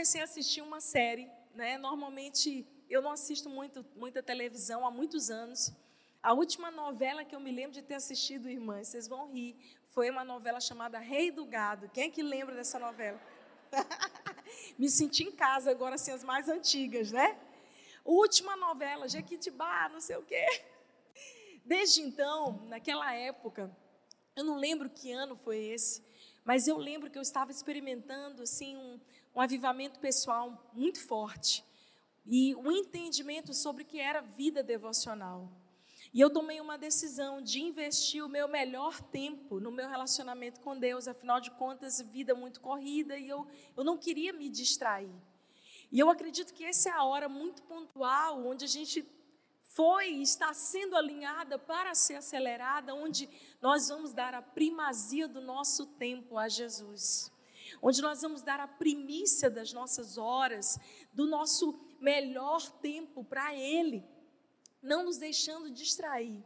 comecei a assistir uma série, né? Normalmente eu não assisto muito, muita televisão há muitos anos. A última novela que eu me lembro de ter assistido, irmãs, vocês vão rir, foi uma novela chamada Rei do Gado. Quem é que lembra dessa novela? me senti em casa agora, assim, as mais antigas, né? Última novela, Jequitibá, não sei o quê. Desde então, naquela época, eu não lembro que ano foi esse, mas eu lembro que eu estava experimentando assim um, um avivamento pessoal muito forte e um entendimento sobre o que era vida devocional. E eu tomei uma decisão de investir o meu melhor tempo no meu relacionamento com Deus, afinal de contas, vida muito corrida e eu, eu não queria me distrair. E eu acredito que essa é a hora muito pontual onde a gente foi e está sendo alinhada para ser acelerada, onde nós vamos dar a primazia do nosso tempo a Jesus. Onde nós vamos dar a primícia das nossas horas, do nosso melhor tempo para Ele não nos deixando distrair.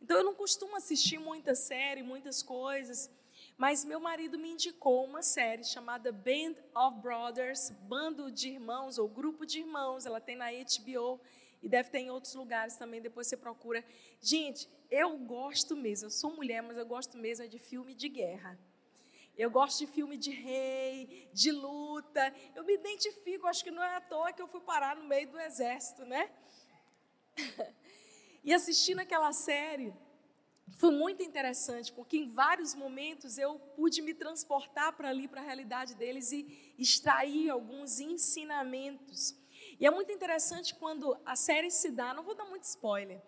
Então eu não costumo assistir muita série, muitas coisas, mas meu marido me indicou uma série chamada Band of Brothers, Bando de Irmãos ou Grupo de Irmãos. Ela tem na HBO e deve ter em outros lugares também. Depois você procura. Gente, eu gosto mesmo. Eu sou mulher, mas eu gosto mesmo de filme de guerra. Eu gosto de filme de rei, de luta. Eu me identifico. Acho que não é à toa que eu fui parar no meio do exército, né? e assistindo aquela série, foi muito interessante, porque em vários momentos eu pude me transportar para ali, para a realidade deles e extrair alguns ensinamentos. E é muito interessante quando a série se dá, não vou dar muito spoiler,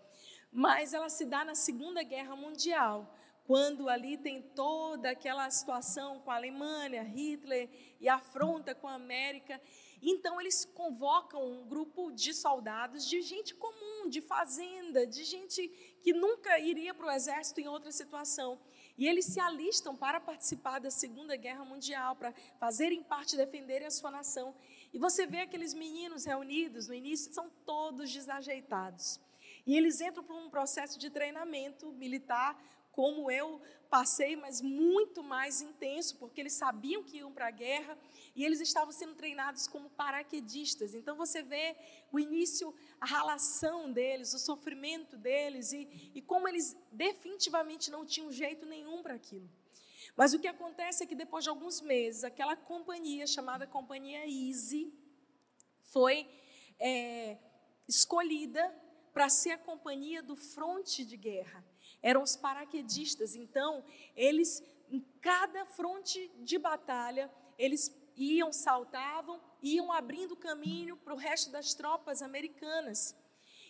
mas ela se dá na Segunda Guerra Mundial, quando ali tem toda aquela situação com a Alemanha, Hitler e afronta com a América. Então, eles convocam um grupo de soldados, de gente comum, de fazenda, de gente que nunca iria para o exército em outra situação. E eles se alistam para participar da Segunda Guerra Mundial, para fazerem parte, defenderem a sua nação. E você vê aqueles meninos reunidos no início, são todos desajeitados. E eles entram para um processo de treinamento militar como eu passei, mas muito mais intenso, porque eles sabiam que iam para a guerra e eles estavam sendo treinados como paraquedistas. Então você vê o início, a relação deles, o sofrimento deles e, e como eles definitivamente não tinham jeito nenhum para aquilo. Mas o que acontece é que depois de alguns meses, aquela companhia chamada Companhia Easy foi é, escolhida para ser a companhia do fronte de guerra eram os paraquedistas. Então, eles, em cada fronte de batalha, eles iam, saltavam, iam abrindo caminho para o resto das tropas americanas.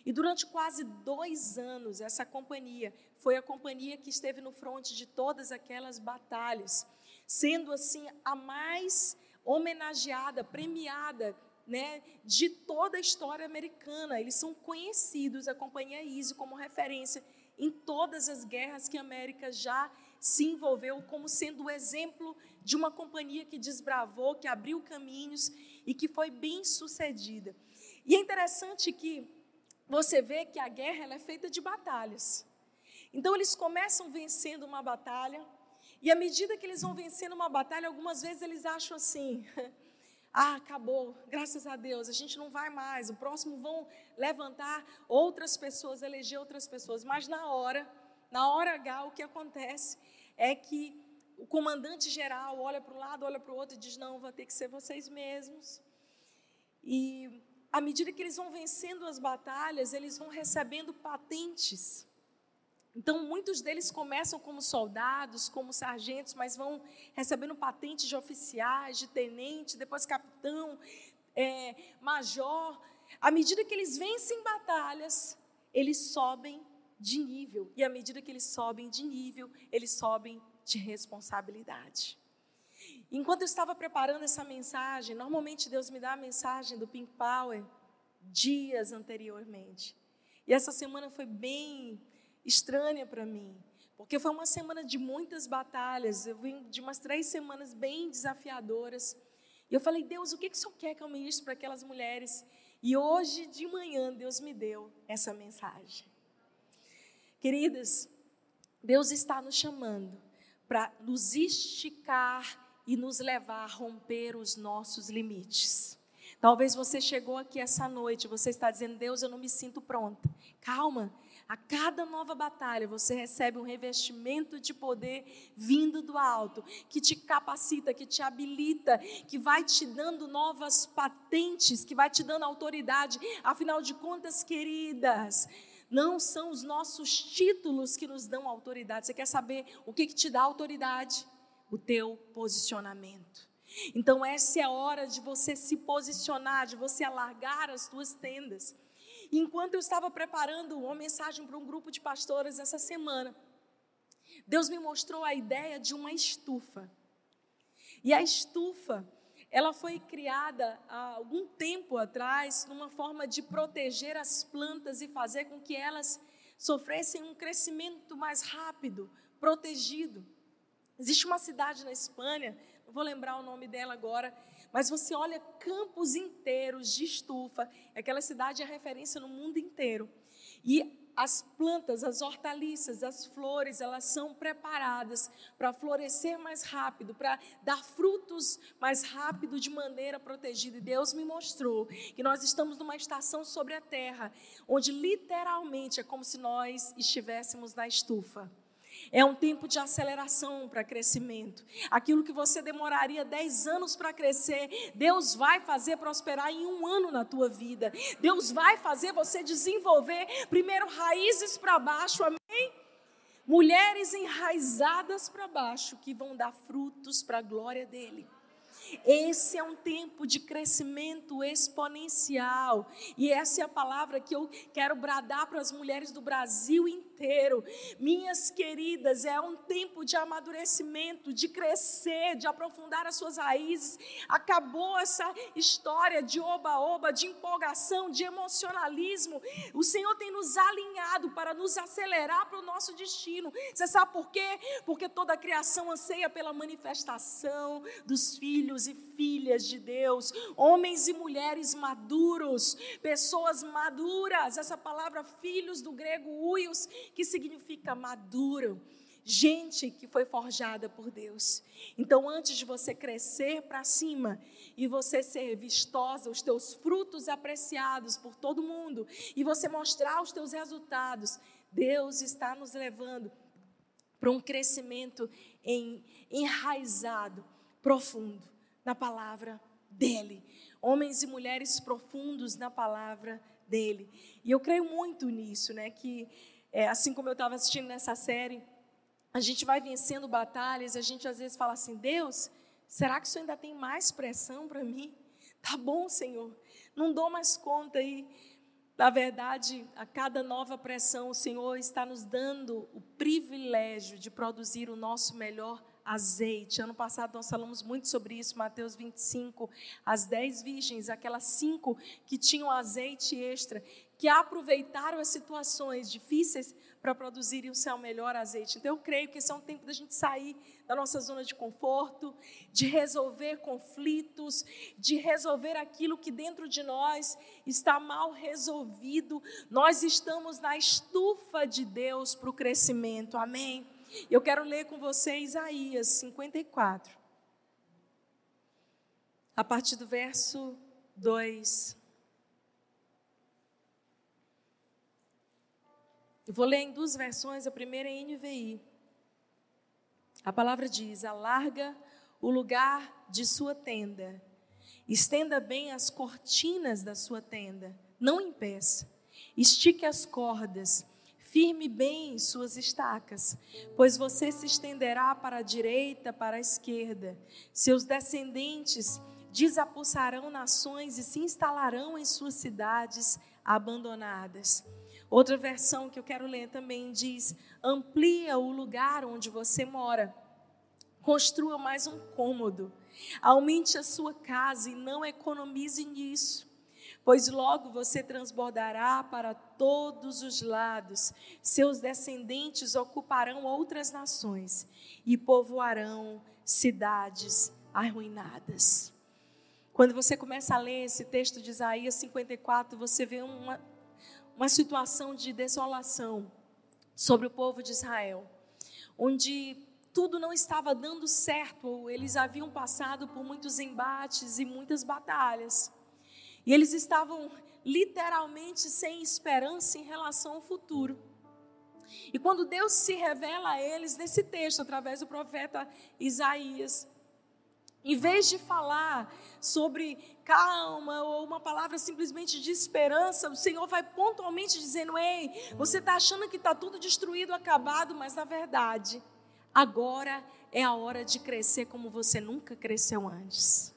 E durante quase dois anos, essa companhia foi a companhia que esteve no fronte de todas aquelas batalhas, sendo assim a mais homenageada, premiada né, de toda a história americana. Eles são conhecidos, a Companhia Easy, como referência em todas as guerras que a América já se envolveu, como sendo o exemplo de uma companhia que desbravou, que abriu caminhos e que foi bem sucedida. E é interessante que você vê que a guerra é feita de batalhas. Então eles começam vencendo uma batalha, e à medida que eles vão vencendo uma batalha, algumas vezes eles acham assim: ah, acabou, graças a Deus, a gente não vai mais. O próximo vão levantar outras pessoas, eleger outras pessoas. Mas na hora, na hora H, o que acontece é que o comandante geral olha para um lado, olha para o outro e diz: não, vai ter que ser vocês mesmos. E à medida que eles vão vencendo as batalhas, eles vão recebendo patentes. Então, muitos deles começam como soldados, como sargentos, mas vão recebendo patentes de oficiais, de tenente, depois capitão, é, major. À medida que eles vencem batalhas, eles sobem de nível. E à medida que eles sobem de nível, eles sobem de responsabilidade. Enquanto eu estava preparando essa mensagem, normalmente Deus me dá a mensagem do Pink Power dias anteriormente. E essa semana foi bem estranha para mim, porque foi uma semana de muitas batalhas, eu vim de umas três semanas bem desafiadoras. E eu falei, Deus, o que, que o Senhor quer que eu ministre para aquelas mulheres? E hoje de manhã Deus me deu essa mensagem. Queridas, Deus está nos chamando para nos esticar e nos levar a romper os nossos limites. Talvez você chegou aqui essa noite, você está dizendo: Deus, eu não me sinto pronta. Calma, a cada nova batalha você recebe um revestimento de poder vindo do alto, que te capacita, que te habilita, que vai te dando novas patentes, que vai te dando autoridade. Afinal de contas, queridas, não são os nossos títulos que nos dão autoridade. Você quer saber o que, que te dá autoridade? O teu posicionamento. Então, essa é a hora de você se posicionar, de você alargar as tuas tendas. Enquanto eu estava preparando uma mensagem para um grupo de pastoras essa semana, Deus me mostrou a ideia de uma estufa. E a estufa, ela foi criada há algum tempo atrás numa forma de proteger as plantas e fazer com que elas sofressem um crescimento mais rápido, protegido. Existe uma cidade na Espanha, não vou lembrar o nome dela agora, mas você olha campos inteiros de estufa, aquela cidade é referência no mundo inteiro. E as plantas, as hortaliças, as flores, elas são preparadas para florescer mais rápido, para dar frutos mais rápido de maneira protegida. E Deus me mostrou que nós estamos numa estação sobre a terra, onde literalmente é como se nós estivéssemos na estufa. É um tempo de aceleração para crescimento. Aquilo que você demoraria 10 anos para crescer, Deus vai fazer prosperar em um ano na tua vida. Deus vai fazer você desenvolver primeiro raízes para baixo, amém? Mulheres enraizadas para baixo que vão dar frutos para a glória dele. Esse é um tempo de crescimento exponencial. E essa é a palavra que eu quero bradar para as mulheres do Brasil inteiro. Minhas queridas, é um tempo de amadurecimento, de crescer, de aprofundar as suas raízes. Acabou essa história de oba-oba, de empolgação, de emocionalismo. O Senhor tem nos alinhado para nos acelerar para o nosso destino. Você sabe por quê? Porque toda a criação anseia pela manifestação dos filhos filhos e filhas de Deus, homens e mulheres maduros, pessoas maduras. Essa palavra filhos do grego uios, que significa maduro. Gente que foi forjada por Deus. Então, antes de você crescer para cima e você ser vistosa, os teus frutos apreciados por todo mundo, e você mostrar os teus resultados, Deus está nos levando para um crescimento em, enraizado, profundo na palavra dele. Homens e mulheres profundos na palavra dele. E eu creio muito nisso, né? Que é, assim como eu estava assistindo nessa série, a gente vai vencendo batalhas, a gente às vezes fala assim: Deus, será que isso ainda tem mais pressão para mim? Tá bom, Senhor, não dou mais conta aí. Na verdade, a cada nova pressão, o Senhor está nos dando o privilégio de produzir o nosso melhor azeite. Ano passado nós falamos muito sobre isso, Mateus 25. As dez virgens, aquelas cinco que tinham azeite extra, que aproveitaram as situações difíceis para produzirem o seu melhor azeite. Então eu creio que esse é um tempo da gente sair da nossa zona de conforto, de resolver conflitos, de resolver aquilo que dentro de nós está mal resolvido. Nós estamos na estufa de Deus para o crescimento. Amém. Eu quero ler com você Isaías 54. A partir do verso 2. Eu vou ler em duas versões, a primeira é NVI. A palavra diz: alarga o lugar de sua tenda, estenda bem as cortinas da sua tenda, não impeça, estique as cordas Firme bem suas estacas, pois você se estenderá para a direita, para a esquerda. Seus descendentes desapossarão nações e se instalarão em suas cidades abandonadas. Outra versão que eu quero ler também diz: amplia o lugar onde você mora, construa mais um cômodo, aumente a sua casa e não economize nisso pois logo você transbordará para todos os lados, seus descendentes ocuparão outras nações e povoarão cidades arruinadas. Quando você começa a ler esse texto de Isaías 54, você vê uma, uma situação de desolação sobre o povo de Israel, onde tudo não estava dando certo, eles haviam passado por muitos embates e muitas batalhas. E eles estavam literalmente sem esperança em relação ao futuro. E quando Deus se revela a eles nesse texto, através do profeta Isaías, em vez de falar sobre calma ou uma palavra simplesmente de esperança, o Senhor vai pontualmente dizendo: Ei, você está achando que está tudo destruído, acabado, mas na verdade, agora é a hora de crescer como você nunca cresceu antes.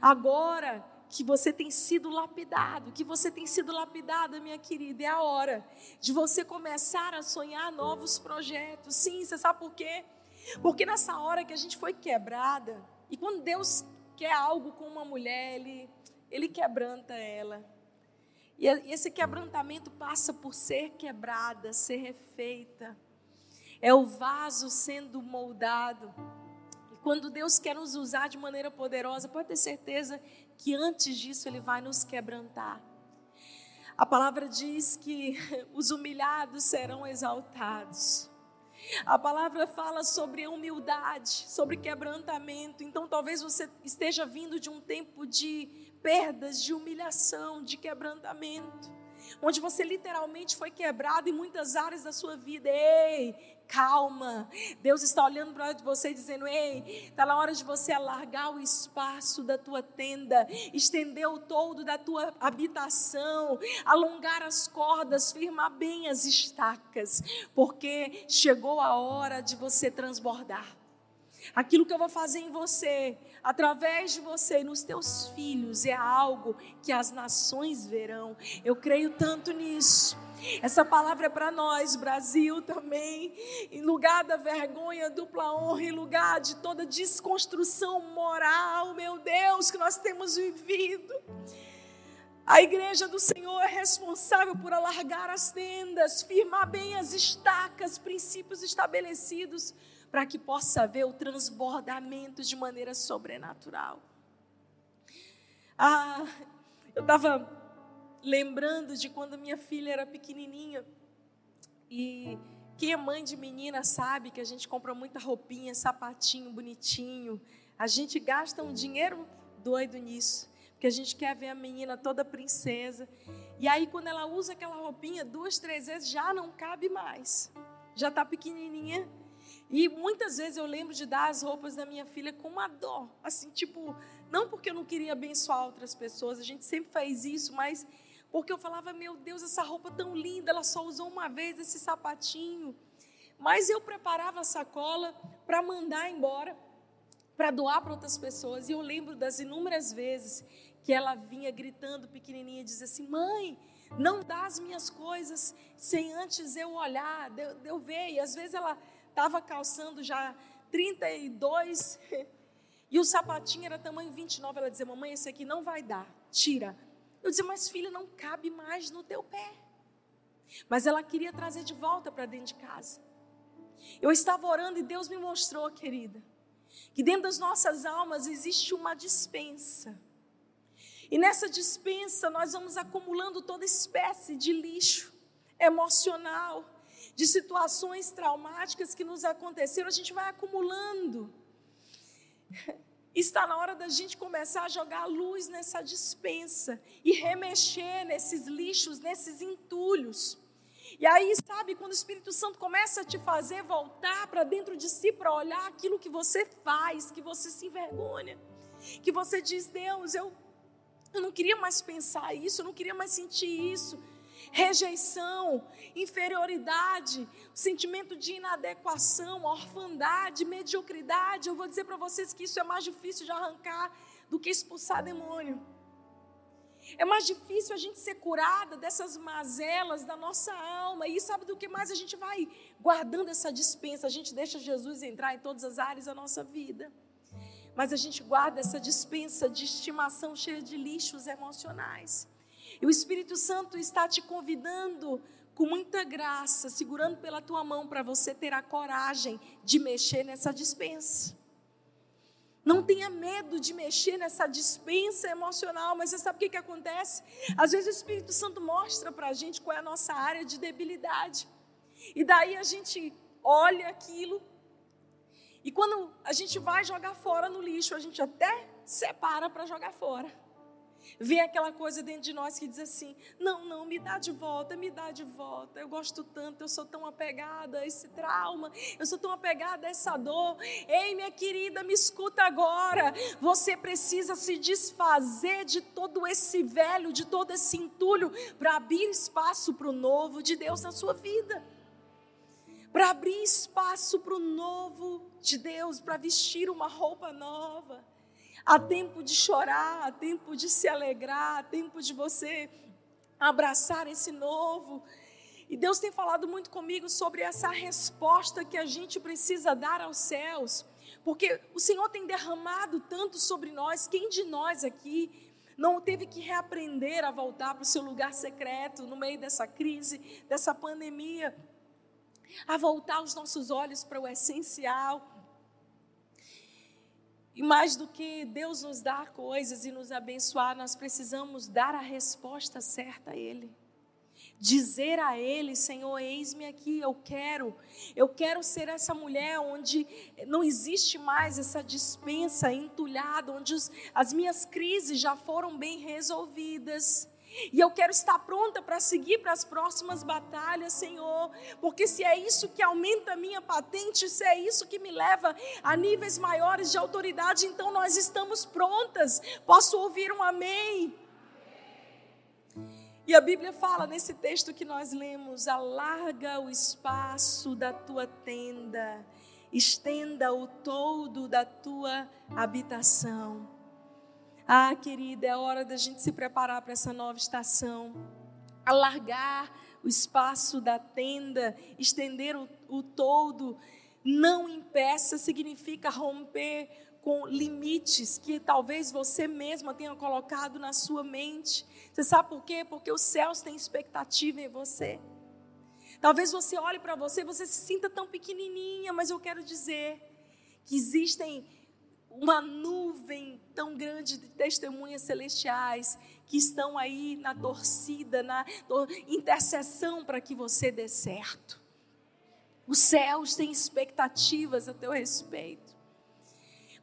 Agora que você tem sido lapidado, que você tem sido lapidada, minha querida, é a hora de você começar a sonhar novos projetos. Sim, você sabe por quê? Porque nessa hora que a gente foi quebrada, e quando Deus quer algo com uma mulher, Ele, ele quebranta ela. E esse quebrantamento passa por ser quebrada, ser refeita. É o vaso sendo moldado. E quando Deus quer nos usar de maneira poderosa, pode ter certeza que antes disso Ele vai nos quebrantar. A palavra diz que os humilhados serão exaltados. A palavra fala sobre humildade, sobre quebrantamento. Então, talvez você esteja vindo de um tempo de perdas, de humilhação, de quebrantamento, onde você literalmente foi quebrado em muitas áreas da sua vida. Ei, calma. Deus está olhando para você e dizendo: Ei, está na hora de você alargar o espaço da tua tenda, estender o todo da tua habitação, alongar as cordas, firmar bem as estacas, porque chegou a hora de você transbordar. Aquilo que eu vou fazer em você, através de você e nos teus filhos, é algo que as nações verão. Eu creio tanto nisso. Essa palavra é para nós, Brasil também. Em lugar da vergonha, dupla honra, em lugar de toda desconstrução moral, meu Deus, que nós temos vivido. A igreja do Senhor é responsável por alargar as tendas, firmar bem as estacas, princípios estabelecidos, para que possa haver o transbordamento de maneira sobrenatural. Ah, eu estava lembrando de quando minha filha era pequenininha. E quem é mãe de menina sabe que a gente compra muita roupinha, sapatinho bonitinho. A gente gasta um dinheiro doido nisso, porque a gente quer ver a menina toda princesa. E aí, quando ela usa aquela roupinha duas, três vezes, já não cabe mais. Já está pequenininha. E muitas vezes eu lembro de dar as roupas da minha filha com uma dó. Assim, tipo, não porque eu não queria abençoar outras pessoas, a gente sempre faz isso, mas porque eu falava, meu Deus, essa roupa tão linda, ela só usou uma vez esse sapatinho. Mas eu preparava a sacola para mandar embora, para doar para outras pessoas. E eu lembro das inúmeras vezes que ela vinha gritando pequenininha, dizia assim: Mãe, não dá as minhas coisas sem antes eu olhar, de eu ver. E às vezes ela estava calçando já 32 e o sapatinho era tamanho 29. Ela dizia: Mamãe, esse aqui não vai dar, tira. Eu dizia, mas filha, não cabe mais no teu pé. Mas ela queria trazer de volta para dentro de casa. Eu estava orando e Deus me mostrou, querida, que dentro das nossas almas existe uma dispensa. E nessa dispensa nós vamos acumulando toda espécie de lixo emocional, de situações traumáticas que nos aconteceram, a gente vai acumulando. Está na hora da gente começar a jogar luz nessa dispensa e remexer nesses lixos, nesses entulhos. E aí, sabe, quando o Espírito Santo começa a te fazer voltar para dentro de si para olhar aquilo que você faz, que você se envergonha, que você diz: Deus, eu, eu não queria mais pensar isso, eu não queria mais sentir isso rejeição, inferioridade, sentimento de inadequação, orfandade, mediocridade. Eu vou dizer para vocês que isso é mais difícil de arrancar do que expulsar demônio. É mais difícil a gente ser curada dessas mazelas da nossa alma. E sabe do que mais a gente vai guardando essa dispensa? A gente deixa Jesus entrar em todas as áreas da nossa vida. Mas a gente guarda essa dispensa de estimação cheia de lixos emocionais. E o Espírito Santo está te convidando com muita graça, segurando pela tua mão para você ter a coragem de mexer nessa dispensa. Não tenha medo de mexer nessa dispensa emocional, mas você sabe o que, que acontece? Às vezes o Espírito Santo mostra para a gente qual é a nossa área de debilidade. E daí a gente olha aquilo E quando a gente vai jogar fora no lixo, a gente até separa para jogar fora. Vem aquela coisa dentro de nós que diz assim: não, não, me dá de volta, me dá de volta. Eu gosto tanto, eu sou tão apegada a esse trauma, eu sou tão apegada a essa dor. Ei, minha querida, me escuta agora. Você precisa se desfazer de todo esse velho, de todo esse entulho, para abrir espaço para o novo de Deus na sua vida. Para abrir espaço para o novo de Deus, para vestir uma roupa nova. Há tempo de chorar, há tempo de se alegrar, há tempo de você abraçar esse novo. E Deus tem falado muito comigo sobre essa resposta que a gente precisa dar aos céus, porque o Senhor tem derramado tanto sobre nós. Quem de nós aqui não teve que reaprender a voltar para o seu lugar secreto no meio dessa crise, dessa pandemia, a voltar os nossos olhos para o essencial? E mais do que Deus nos dar coisas e nos abençoar, nós precisamos dar a resposta certa a Ele. Dizer a Ele, Senhor, eis-me aqui, eu quero, eu quero ser essa mulher onde não existe mais essa dispensa entulhada, onde os, as minhas crises já foram bem resolvidas. E eu quero estar pronta para seguir para as próximas batalhas, Senhor, porque se é isso que aumenta a minha patente, se é isso que me leva a níveis maiores de autoridade, então nós estamos prontas. Posso ouvir um amém? E a Bíblia fala nesse texto que nós lemos: alarga o espaço da tua tenda, estenda o todo da tua habitação. Ah, querida, é hora da gente se preparar para essa nova estação. Alargar o espaço da tenda, estender o, o todo, não impeça significa romper com limites que talvez você mesma tenha colocado na sua mente. Você sabe por quê? Porque os céus têm expectativa em você. Talvez você olhe para você e você se sinta tão pequenininha, mas eu quero dizer que existem uma nuvem tão grande de testemunhas celestiais que estão aí na torcida, na intercessão para que você dê certo. Os céus têm expectativas a teu respeito.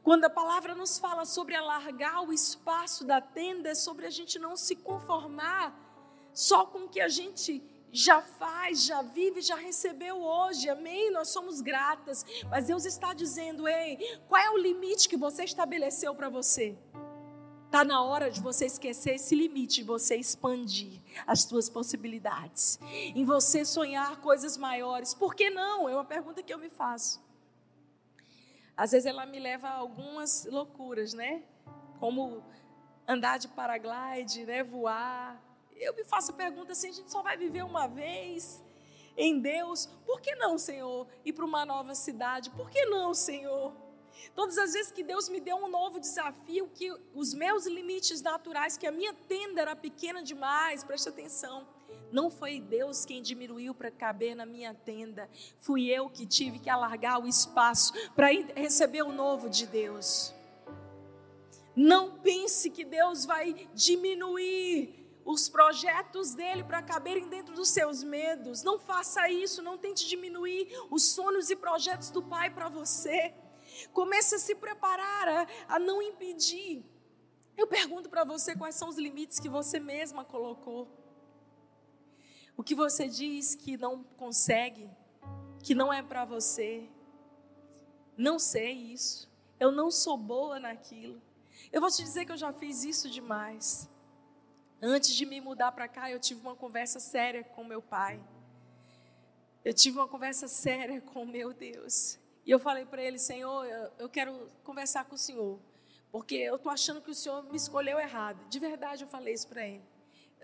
Quando a palavra nos fala sobre alargar o espaço da tenda, é sobre a gente não se conformar só com o que a gente já faz, já vive, já recebeu hoje, amém? Nós somos gratas, mas Deus está dizendo: ei, qual é o limite que você estabeleceu para você? Está na hora de você esquecer esse limite, você expandir as suas possibilidades, em você sonhar coisas maiores. Por que não? É uma pergunta que eu me faço. Às vezes ela me leva a algumas loucuras, né? Como andar de paraglide, né? voar, eu me faço a pergunta assim: a gente só vai viver uma vez em Deus, por que não, Senhor, ir para uma nova cidade? Por que não, Senhor? Todas as vezes que Deus me deu um novo desafio, que os meus limites naturais, que a minha tenda era pequena demais, preste atenção. Não foi Deus quem diminuiu para caber na minha tenda, fui eu que tive que alargar o espaço para receber o novo de Deus. Não pense que Deus vai diminuir os projetos dele para caberem dentro dos seus medos. Não faça isso, não tente diminuir os sonhos e projetos do Pai para você. Comece a se preparar a, a não impedir. Eu pergunto para você quais são os limites que você mesma colocou. O que você diz que não consegue, que não é para você. Não sei isso. Eu não sou boa naquilo. Eu vou te dizer que eu já fiz isso demais. Antes de me mudar para cá, eu tive uma conversa séria com meu pai. Eu tive uma conversa séria com meu Deus. E eu falei para ele, Senhor, eu quero conversar com o Senhor, porque eu estou achando que o Senhor me escolheu errado. De verdade, eu falei isso para ele.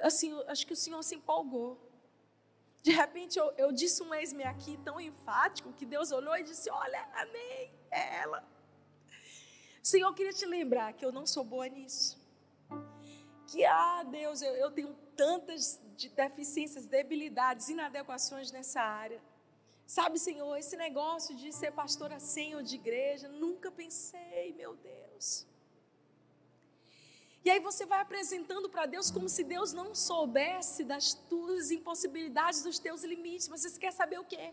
Assim, acho que o Senhor se empolgou. De repente, eu, eu disse um ex-me aqui tão enfático que Deus olhou e disse: Olha, amém, é ela. Senhor, eu queria te lembrar que eu não sou boa nisso que, ah, Deus, eu, eu tenho tantas de deficiências, debilidades, inadequações nessa área. Sabe, Senhor, esse negócio de ser pastora senhor de igreja, nunca pensei, meu Deus. E aí você vai apresentando para Deus como se Deus não soubesse das tuas impossibilidades, dos teus limites. Mas você quer saber o quê?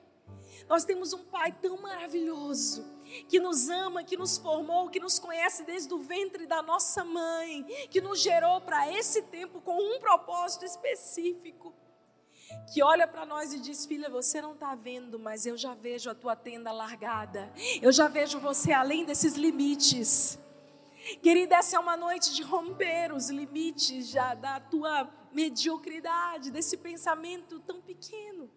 Nós temos um Pai tão maravilhoso, que nos ama, que nos formou, que nos conhece desde o ventre da nossa mãe, que nos gerou para esse tempo com um propósito específico. Que olha para nós e diz: Filha, você não está vendo, mas eu já vejo a tua tenda largada, eu já vejo você além desses limites. Querida, essa é uma noite de romper os limites já da tua mediocridade, desse pensamento tão pequeno.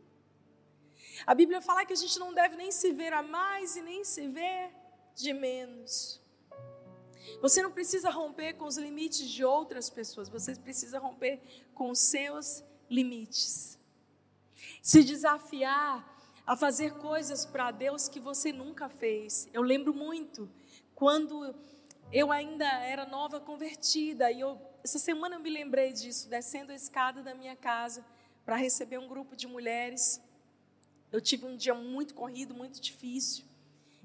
A Bíblia fala que a gente não deve nem se ver a mais e nem se ver de menos. Você não precisa romper com os limites de outras pessoas, você precisa romper com os seus limites. Se desafiar a fazer coisas para Deus que você nunca fez. Eu lembro muito quando eu ainda era nova convertida e eu, essa semana eu me lembrei disso, descendo a escada da minha casa para receber um grupo de mulheres. Eu tive um dia muito corrido, muito difícil.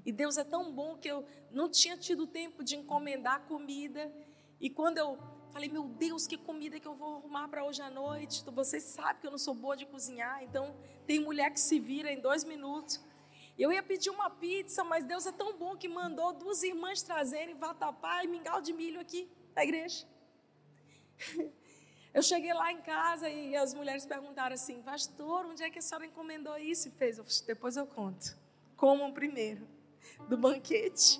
E Deus é tão bom que eu não tinha tido tempo de encomendar comida. E quando eu falei, meu Deus, que comida que eu vou arrumar para hoje à noite? Vocês sabem que eu não sou boa de cozinhar, então tem mulher que se vira em dois minutos. Eu ia pedir uma pizza, mas Deus é tão bom que mandou duas irmãs trazerem vatapá e mingau de milho aqui na igreja. Eu cheguei lá em casa e as mulheres perguntaram assim, pastor, onde é que a senhora encomendou isso? E fez, depois eu conto. Comam primeiro, do banquete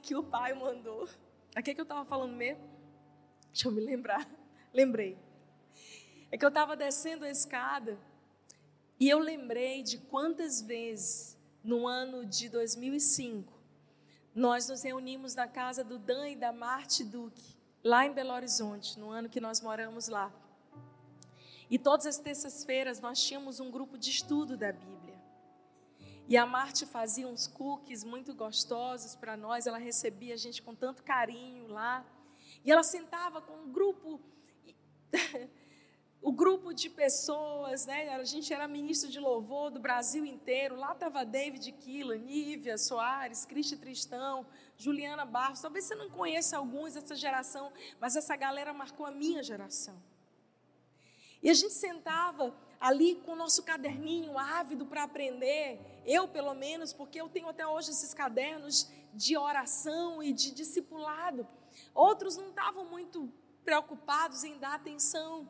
que o pai mandou. A que, que eu estava falando mesmo? Deixa eu me lembrar. Lembrei. É que eu estava descendo a escada e eu lembrei de quantas vezes no ano de 2005 nós nos reunimos na casa do Dan e da Marte Duque lá em Belo Horizonte, no ano que nós moramos lá. E todas as terças-feiras nós tínhamos um grupo de estudo da Bíblia. E a Marte fazia uns cookies muito gostosos para nós, ela recebia a gente com tanto carinho lá. E ela sentava com um grupo o grupo de pessoas, né? A gente era ministro de louvor do Brasil inteiro. Lá estava David Killa, Nívia Soares, Cristi Tristão, Juliana Barros. Talvez você não conheça alguns dessa geração, mas essa galera marcou a minha geração. E a gente sentava ali com o nosso caderninho ávido para aprender, eu pelo menos, porque eu tenho até hoje esses cadernos de oração e de discipulado. Outros não estavam muito preocupados em dar atenção.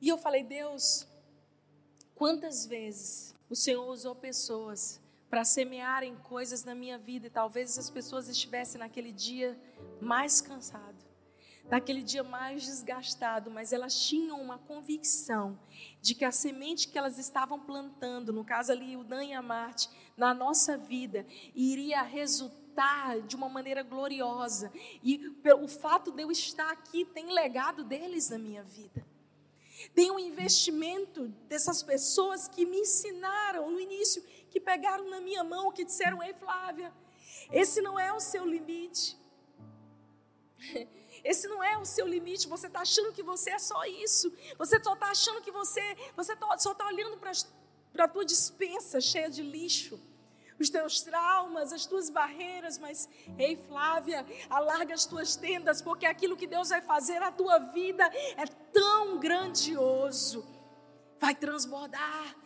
E eu falei, Deus, quantas vezes o Senhor usou pessoas para semearem coisas na minha vida e talvez essas pessoas estivessem naquele dia mais cansado, naquele dia mais desgastado, mas elas tinham uma convicção de que a semente que elas estavam plantando, no caso ali o Dan e a Marte, na nossa vida, iria resultar de uma maneira gloriosa. E o fato de eu estar aqui tem legado deles na minha vida. Tem um investimento dessas pessoas que me ensinaram no início, que pegaram na minha mão, que disseram: Ei, Flávia, esse não é o seu limite. Esse não é o seu limite. Você está achando que você é só isso. Você só está achando que você, você tá, só está olhando para a tua dispensa cheia de lixo os teus traumas, as tuas barreiras, mas, ei Flávia, alarga as tuas tendas, porque aquilo que Deus vai fazer na tua vida é tão grandioso, vai transbordar.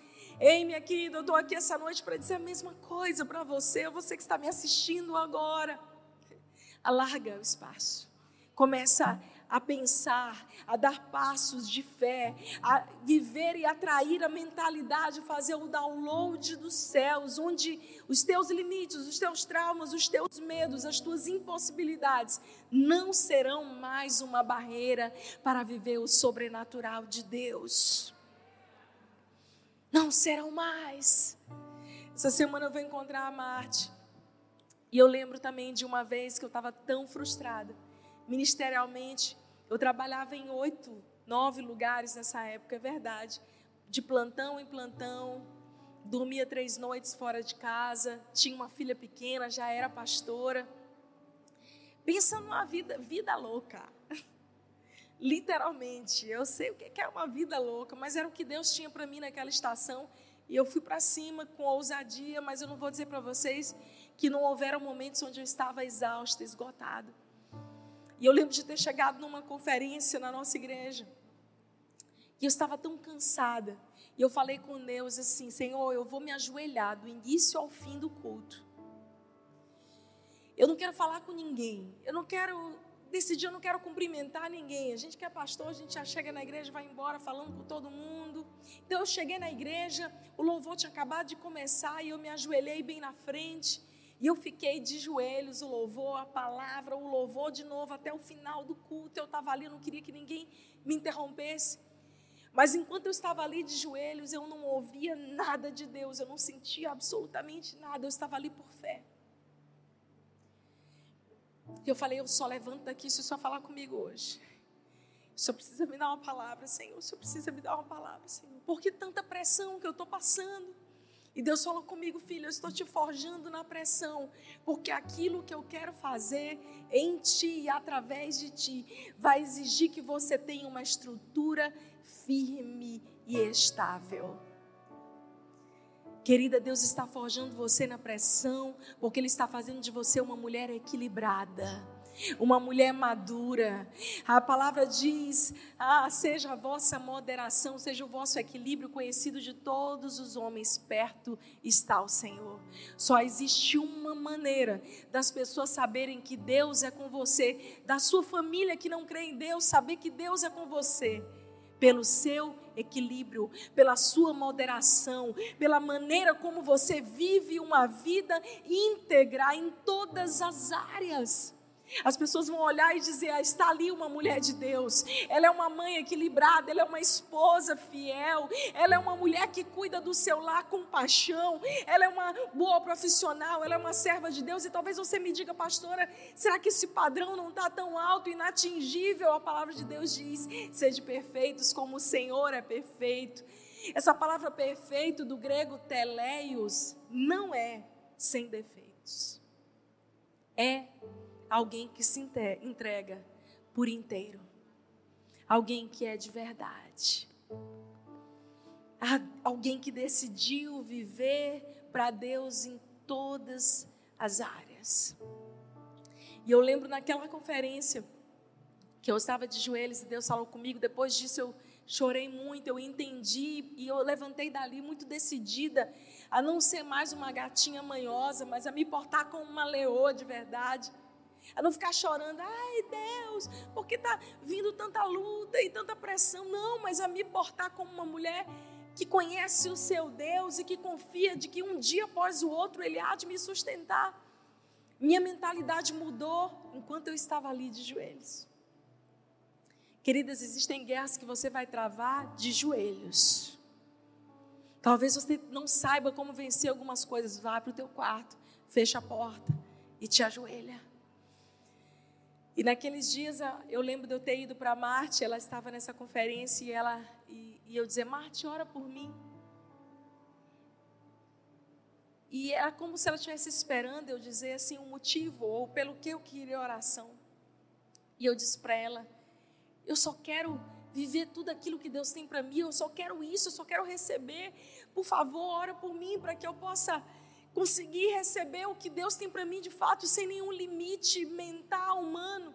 Ei, minha querida, eu estou aqui essa noite para dizer a mesma coisa para você, você que está me assistindo agora. Alarga o espaço, começa a pensar, a dar passos de fé, a viver e atrair a mentalidade, fazer o download dos céus, onde os teus limites, os teus traumas, os teus medos, as tuas impossibilidades não serão mais uma barreira para viver o sobrenatural de Deus. Não serão mais. Essa semana eu vou encontrar a Marte. E eu lembro também de uma vez que eu estava tão frustrada ministerialmente. Eu trabalhava em oito, nove lugares nessa época, é verdade. De plantão em plantão, dormia três noites fora de casa, tinha uma filha pequena, já era pastora. Pensa numa vida, vida louca. Literalmente, eu sei o que é uma vida louca, mas era o que Deus tinha para mim naquela estação. E eu fui para cima com ousadia, mas eu não vou dizer para vocês que não houveram momentos onde eu estava exausta, esgotada. E eu lembro de ter chegado numa conferência na nossa igreja. E eu estava tão cansada E eu falei com Deus assim: Senhor, eu vou me ajoelhar do início ao fim do culto. Eu não quero falar com ninguém. Eu não quero decidir, eu não quero cumprimentar ninguém. A gente que é pastor, a gente já chega na igreja, vai embora falando com todo mundo. Então eu cheguei na igreja, o louvor tinha acabado de começar e eu me ajoelhei bem na frente. E eu fiquei de joelhos, o louvor, a palavra, o louvor de novo até o final do culto. Eu estava ali, eu não queria que ninguém me interrompesse. Mas enquanto eu estava ali de joelhos, eu não ouvia nada de Deus, eu não sentia absolutamente nada, eu estava ali por fé. E eu falei, eu só levanto daqui se o Senhor falar comigo hoje. O Senhor precisa me dar uma palavra, Senhor. O Senhor precisa me dar uma palavra, Senhor. Por que tanta pressão que eu estou passando? E Deus falou comigo, filho, eu estou te forjando na pressão, porque aquilo que eu quero fazer em ti e através de ti vai exigir que você tenha uma estrutura firme e estável. Querida, Deus está forjando você na pressão, porque Ele está fazendo de você uma mulher equilibrada uma mulher madura. A palavra diz: ah, seja a vossa moderação, seja o vosso equilíbrio conhecido de todos os homens, perto está o Senhor. Só existe uma maneira das pessoas saberem que Deus é com você, da sua família que não crê em Deus, saber que Deus é com você pelo seu equilíbrio, pela sua moderação, pela maneira como você vive uma vida íntegra em todas as áreas. As pessoas vão olhar e dizer: ah, está ali uma mulher de Deus. Ela é uma mãe equilibrada, ela é uma esposa fiel, ela é uma mulher que cuida do seu lar com paixão, ela é uma boa profissional, ela é uma serva de Deus. E talvez você me diga, pastora, será que esse padrão não está tão alto, inatingível? A palavra de Deus diz: sede perfeitos como o Senhor é perfeito. Essa palavra perfeito do grego teleios não é sem defeitos. É alguém que se entrega por inteiro, alguém que é de verdade, alguém que decidiu viver para Deus em todas as áreas. E eu lembro naquela conferência que eu estava de joelhos e Deus falou comigo. Depois disso eu chorei muito, eu entendi e eu levantei dali muito decidida a não ser mais uma gatinha manhosa, mas a me portar como uma leoa de verdade. A não ficar chorando, ai Deus, porque está vindo tanta luta e tanta pressão. Não, mas a me portar como uma mulher que conhece o seu Deus e que confia de que um dia após o outro Ele há de me sustentar. Minha mentalidade mudou enquanto eu estava ali de joelhos. Queridas, existem guerras que você vai travar de joelhos. Talvez você não saiba como vencer algumas coisas. Vá para o teu quarto, fecha a porta e te ajoelha. E naqueles dias eu lembro de eu ter ido para Marte, ela estava nessa conferência e ela e, e eu dizer Marte, ora por mim. E era como se ela estivesse esperando eu dizer assim um motivo ou pelo que eu queria oração. E eu disse para ela: eu só quero viver tudo aquilo que Deus tem para mim, eu só quero isso, eu só quero receber. Por favor, ora por mim para que eu possa conseguir receber o que Deus tem para mim de fato, sem nenhum limite mental, humano.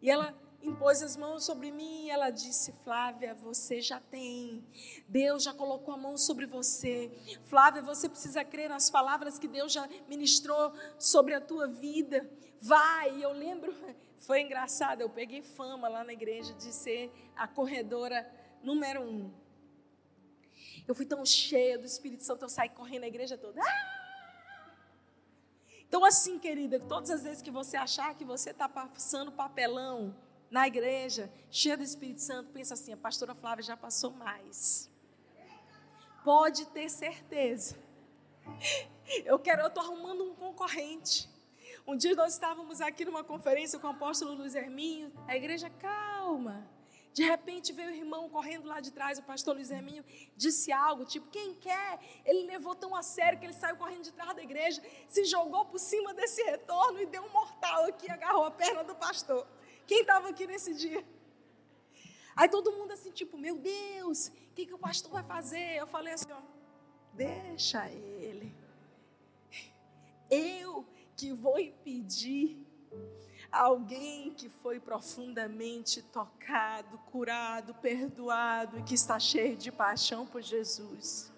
E ela impôs as mãos sobre mim e ela disse: Flávia, você já tem. Deus já colocou a mão sobre você. Flávia, você precisa crer nas palavras que Deus já ministrou sobre a tua vida. Vai. Eu lembro, foi engraçado, eu peguei fama lá na igreja de ser a corredora número um. Eu fui tão cheia do Espírito Santo, eu saí correndo a igreja toda. Ah! Então, assim, querida, todas as vezes que você achar que você está passando papelão na igreja, cheia do Espírito Santo, pensa assim: a pastora Flávia já passou mais. Pode ter certeza. Eu quero, eu estou arrumando um concorrente. Um dia nós estávamos aqui numa conferência com o apóstolo Luiz Herminho, a igreja calma. De repente veio o irmão correndo lá de trás, o pastor Luiz Hermínio disse algo, tipo, quem quer? Ele levou tão a sério que ele saiu correndo de trás da igreja, se jogou por cima desse retorno e deu um mortal aqui, agarrou a perna do pastor. Quem estava aqui nesse dia? Aí todo mundo assim, tipo, meu Deus, o que, que o pastor vai fazer? Eu falei assim, ó, deixa ele. Eu que vou impedir Alguém que foi profundamente tocado, curado, perdoado e que está cheio de paixão por Jesus.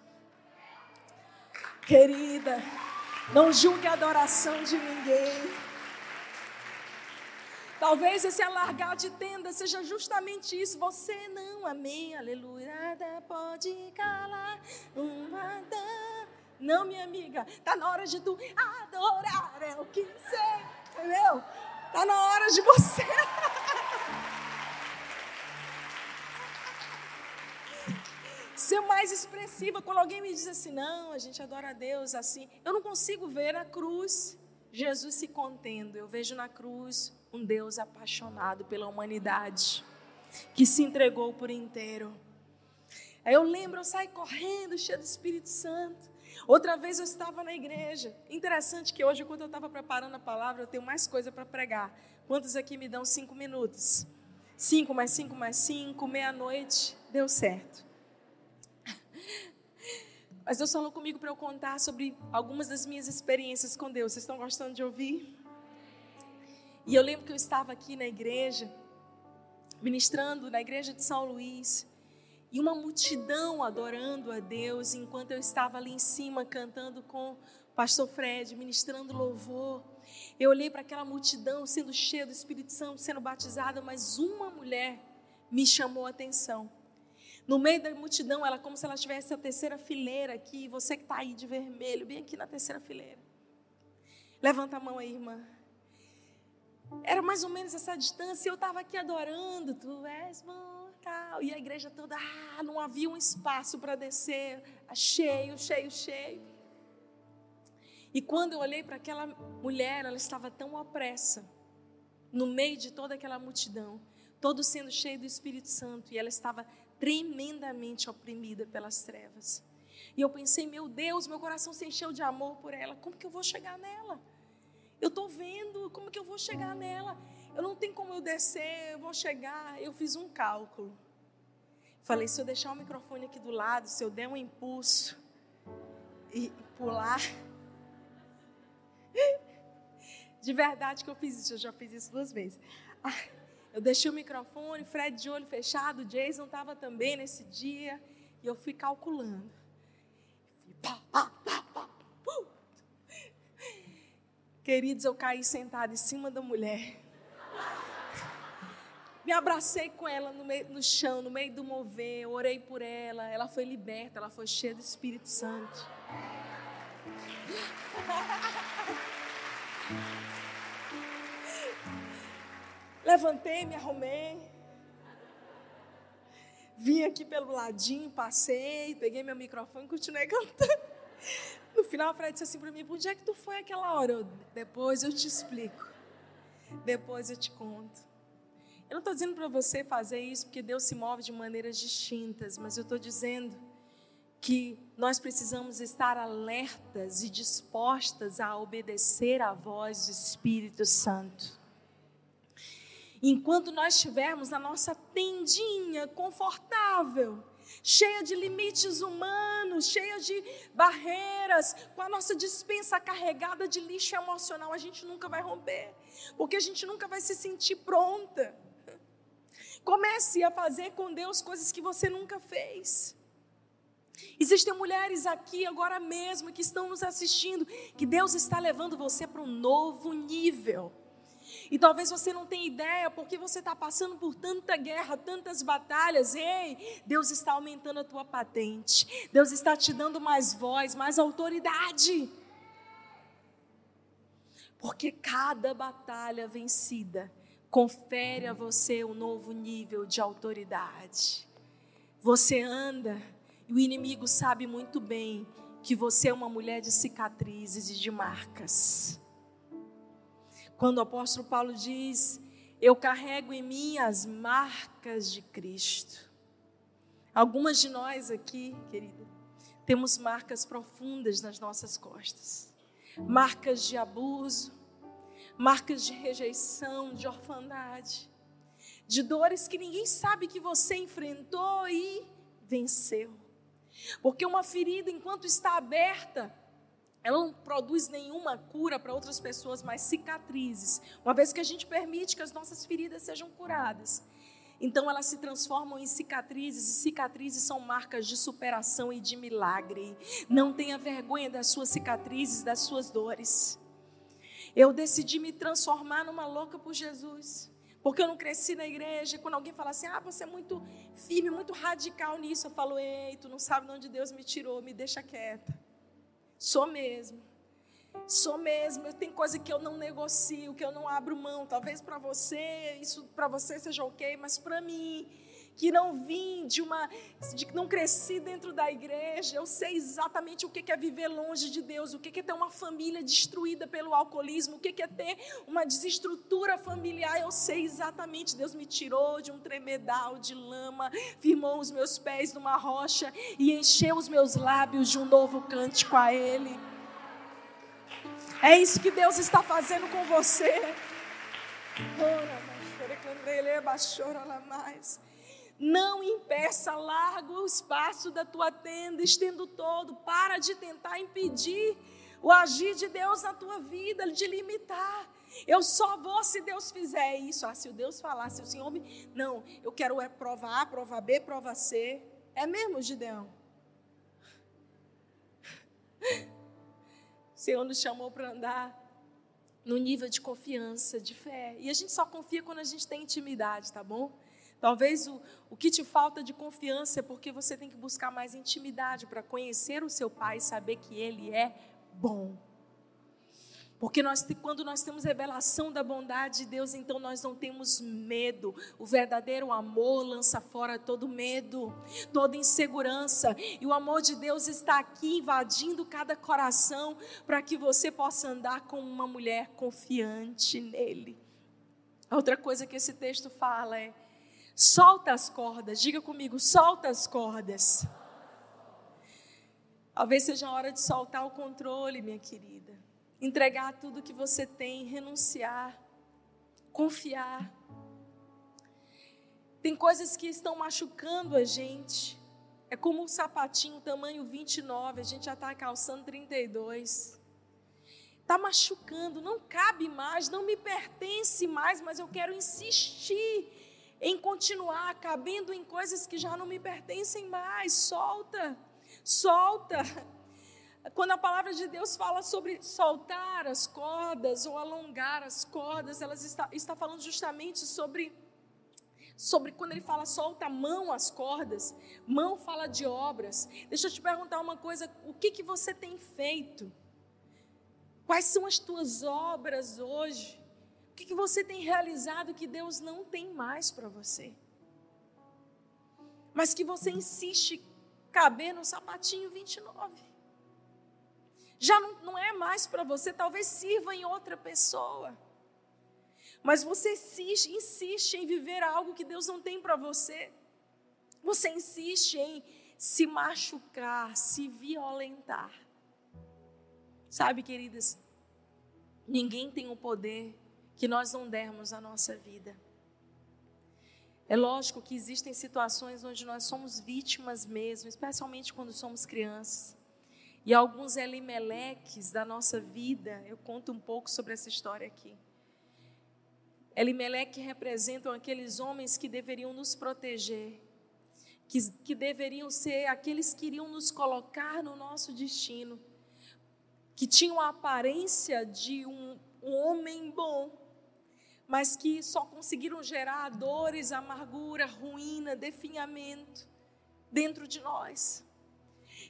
Querida, não julgue a adoração de ninguém. Talvez esse alargar de tenda seja justamente isso. Você não, amém, aleluia. Nada pode calar uma Não, minha amiga, tá na hora de tu adorar, é o que sei, entendeu? Tá na hora de você. Ser mais expressiva. Quando alguém me diz assim, não, a gente adora a Deus assim. Eu não consigo ver na cruz Jesus se contendo. Eu vejo na cruz um Deus apaixonado pela humanidade, que se entregou por inteiro. Aí eu lembro, eu saí correndo, cheio do Espírito Santo. Outra vez eu estava na igreja. Interessante que hoje, quando eu estava preparando a palavra, eu tenho mais coisa para pregar. Quantos aqui me dão cinco minutos? Cinco mais cinco mais cinco, meia-noite, deu certo. Mas Deus falou comigo para eu contar sobre algumas das minhas experiências com Deus. Vocês estão gostando de ouvir? E eu lembro que eu estava aqui na igreja, ministrando na igreja de São Luís, e uma multidão adorando a Deus, enquanto eu estava ali em cima cantando com o pastor Fred, ministrando louvor. Eu olhei para aquela multidão sendo cheia do Espírito Santo, sendo batizada, mas uma mulher me chamou a atenção. No meio da multidão, ela como se ela tivesse a terceira fileira aqui, você que está aí de vermelho, bem aqui na terceira fileira. Levanta a mão aí, irmã. Era mais ou menos essa distância, eu estava aqui adorando, tu és mortal. E a igreja toda, ah, não havia um espaço para descer, ah, cheio, cheio, cheio. E quando eu olhei para aquela mulher, ela estava tão opressa, no meio de toda aquela multidão, todo sendo cheio do Espírito Santo, e ela estava tremendamente oprimida pelas trevas. E eu pensei, meu Deus, meu coração se encheu de amor por ela, como que eu vou chegar nela? Eu estou vendo como que eu vou chegar nela. Eu não tenho como eu descer, eu vou chegar. Eu fiz um cálculo. Falei, se eu deixar o microfone aqui do lado, se eu der um impulso e pular. De verdade que eu fiz isso, eu já fiz isso duas vezes. Eu deixei o microfone, Fred de olho fechado, Jason estava também nesse dia, e eu fui calculando. Pá, pá, pá, Queridos, eu caí sentada em cima da mulher. Me abracei com ela no, meio, no chão, no meio do mover, orei por ela. Ela foi liberta, ela foi cheia do Espírito Santo. Levantei, me arrumei. Vim aqui pelo ladinho, passei, peguei meu microfone e continuei cantando. No final, a Fred disse assim para mim: onde é que tu foi aquela hora? Eu, Depois eu te explico. Depois eu te conto. Eu não estou dizendo para você fazer isso porque Deus se move de maneiras distintas, mas eu estou dizendo que nós precisamos estar alertas e dispostas a obedecer à voz do Espírito Santo. Enquanto nós estivermos na nossa tendinha confortável, cheia de limites humanos, cheia de barreiras, com a nossa dispensa carregada de lixo emocional, a gente nunca vai romper, porque a gente nunca vai se sentir pronta. Comece a fazer com Deus coisas que você nunca fez. Existem mulheres aqui agora mesmo que estão nos assistindo, que Deus está levando você para um novo nível. E talvez você não tenha ideia porque você está passando por tanta guerra, tantas batalhas. Ei, Deus está aumentando a tua patente. Deus está te dando mais voz, mais autoridade. Porque cada batalha vencida confere a você um novo nível de autoridade. Você anda e o inimigo sabe muito bem que você é uma mulher de cicatrizes e de marcas. Quando o apóstolo Paulo diz: Eu carrego em mim as marcas de Cristo. Algumas de nós aqui, querida, temos marcas profundas nas nossas costas marcas de abuso, marcas de rejeição, de orfandade, de dores que ninguém sabe que você enfrentou e venceu. Porque uma ferida, enquanto está aberta, ela não produz nenhuma cura para outras pessoas, mas cicatrizes. Uma vez que a gente permite que as nossas feridas sejam curadas, então elas se transformam em cicatrizes, e cicatrizes são marcas de superação e de milagre. Não tenha vergonha das suas cicatrizes, das suas dores. Eu decidi me transformar numa louca por Jesus. Porque eu não cresci na igreja. Quando alguém fala assim, ah, você é muito firme, muito radical nisso, eu falo, ei, tu não sabe de onde Deus me tirou, me deixa quieta. Sou mesmo. Sou mesmo. Tem coisa que eu não negocio, que eu não abro mão. Talvez para você, isso para você seja ok, mas para mim, que não vim de uma, de que não cresci dentro da igreja, eu sei exatamente o que é viver longe de Deus, o que é ter uma família destruída pelo alcoolismo, o que é ter uma desestrutura familiar, eu sei exatamente. Deus me tirou de um tremedal de lama, firmou os meus pés numa rocha e encheu os meus lábios de um novo cântico a Ele. É isso que Deus está fazendo com você. Ora, mas mais. Não impeça, larga o espaço da tua tenda, estendo todo. Para de tentar impedir o agir de Deus na tua vida, de limitar. Eu só vou se Deus fizer isso. Ah, se o Deus falar, se o Senhor me. Não, eu quero é prova A, prova B, prova C. É mesmo, Gideão? O Senhor nos chamou para andar no nível de confiança, de fé. E a gente só confia quando a gente tem intimidade, tá bom? Talvez o, o que te falta de confiança é porque você tem que buscar mais intimidade para conhecer o seu pai e saber que ele é bom. Porque nós, quando nós temos revelação da bondade de Deus, então nós não temos medo. O verdadeiro amor lança fora todo medo, toda insegurança. E o amor de Deus está aqui invadindo cada coração para que você possa andar como uma mulher confiante nele. A outra coisa que esse texto fala é: Solta as cordas, diga comigo, solta as cordas. Talvez seja a hora de soltar o controle, minha querida. Entregar tudo que você tem, renunciar, confiar. Tem coisas que estão machucando a gente. É como um sapatinho tamanho 29, a gente já está calçando 32. Está machucando, não cabe mais, não me pertence mais, mas eu quero insistir em continuar cabendo em coisas que já não me pertencem mais. Solta, solta. Quando a palavra de Deus fala sobre soltar as cordas ou alongar as cordas, ela está, está falando justamente sobre sobre quando ele fala solta a mão as cordas, mão fala de obras. Deixa eu te perguntar uma coisa, o que que você tem feito? Quais são as tuas obras hoje? O que, que você tem realizado que Deus não tem mais para você? Mas que você insiste caber no sapatinho 29. Já não, não é mais para você, talvez sirva em outra pessoa. Mas você insiste, insiste em viver algo que Deus não tem para você. Você insiste em se machucar, se violentar. Sabe, queridas, ninguém tem o poder que nós não dermos a nossa vida. É lógico que existem situações onde nós somos vítimas mesmo, especialmente quando somos crianças. E alguns Elimeleques da nossa vida, eu conto um pouco sobre essa história aqui. Elimeleque representam aqueles homens que deveriam nos proteger, que, que deveriam ser aqueles que iriam nos colocar no nosso destino, que tinham a aparência de um, um homem bom, mas que só conseguiram gerar dores, amargura, ruína, definhamento dentro de nós.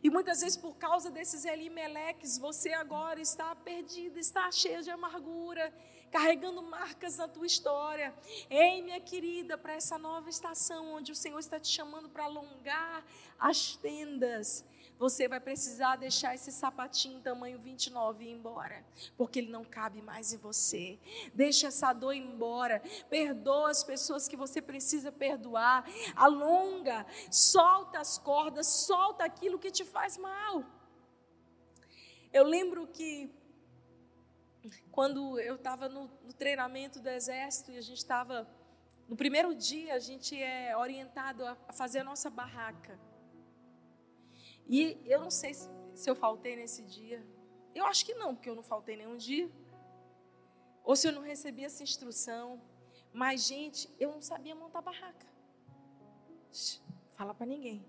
E muitas vezes, por causa desses Elimeleques, você agora está perdida, está cheia de amargura, carregando marcas na tua história. Ei, minha querida, para essa nova estação, onde o Senhor está te chamando para alongar as tendas você vai precisar deixar esse sapatinho tamanho 29 ir embora, porque ele não cabe mais em você. Deixa essa dor embora. Perdoa as pessoas que você precisa perdoar. Alonga, solta as cordas, solta aquilo que te faz mal. Eu lembro que quando eu estava no, no treinamento do exército e a gente estava no primeiro dia a gente é orientado a fazer a nossa barraca. E eu não sei se, se eu faltei nesse dia. Eu acho que não, porque eu não faltei nenhum dia. Ou se eu não recebi essa instrução. Mas, gente, eu não sabia montar barraca. Fala para ninguém.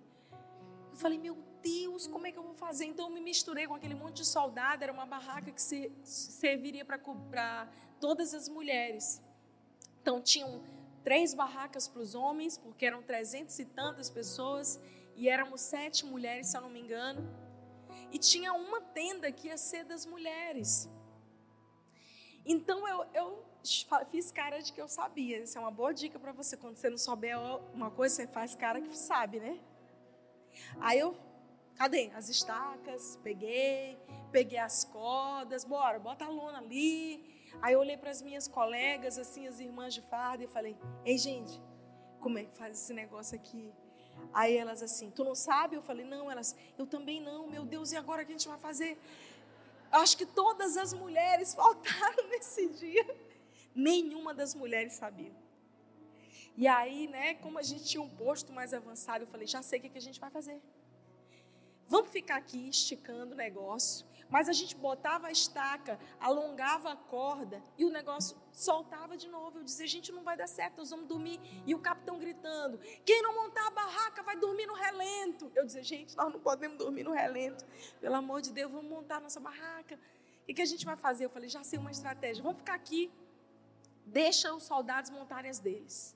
Eu falei, meu Deus, como é que eu vou fazer? Então eu me misturei com aquele monte de soldado. Era uma barraca que se, serviria para todas as mulheres. Então tinham três barracas para os homens, porque eram trezentos e tantas pessoas, e éramos sete mulheres, se eu não me engano. E tinha uma tenda que ia ser das mulheres. Então eu, eu fiz cara de que eu sabia. Isso é uma boa dica para você. Quando você não souber uma coisa, você faz cara que sabe, né? Aí eu, cadê? As estacas, peguei, peguei as cordas, bora, bota a lona ali. Aí eu olhei para as minhas colegas, assim, as irmãs de farda, e falei: Ei, gente, como é que faz esse negócio aqui? Aí elas assim, tu não sabe? Eu falei, não, elas, eu também não, meu Deus, e agora o que a gente vai fazer? Acho que todas as mulheres faltaram nesse dia. Nenhuma das mulheres sabia. E aí, né, como a gente tinha um posto mais avançado, eu falei, já sei o que a gente vai fazer. Vamos ficar aqui esticando o negócio. Mas a gente botava a estaca, alongava a corda e o negócio soltava de novo. Eu dizia, gente, não vai dar certo, nós vamos dormir. E o capitão gritando, quem não montar a barraca vai dormir no relento. Eu dizia, gente, nós não podemos dormir no relento. Pelo amor de Deus, vamos montar a nossa barraca. O que a gente vai fazer? Eu falei, já sei uma estratégia. Vamos ficar aqui. Deixa os soldados montarem as deles.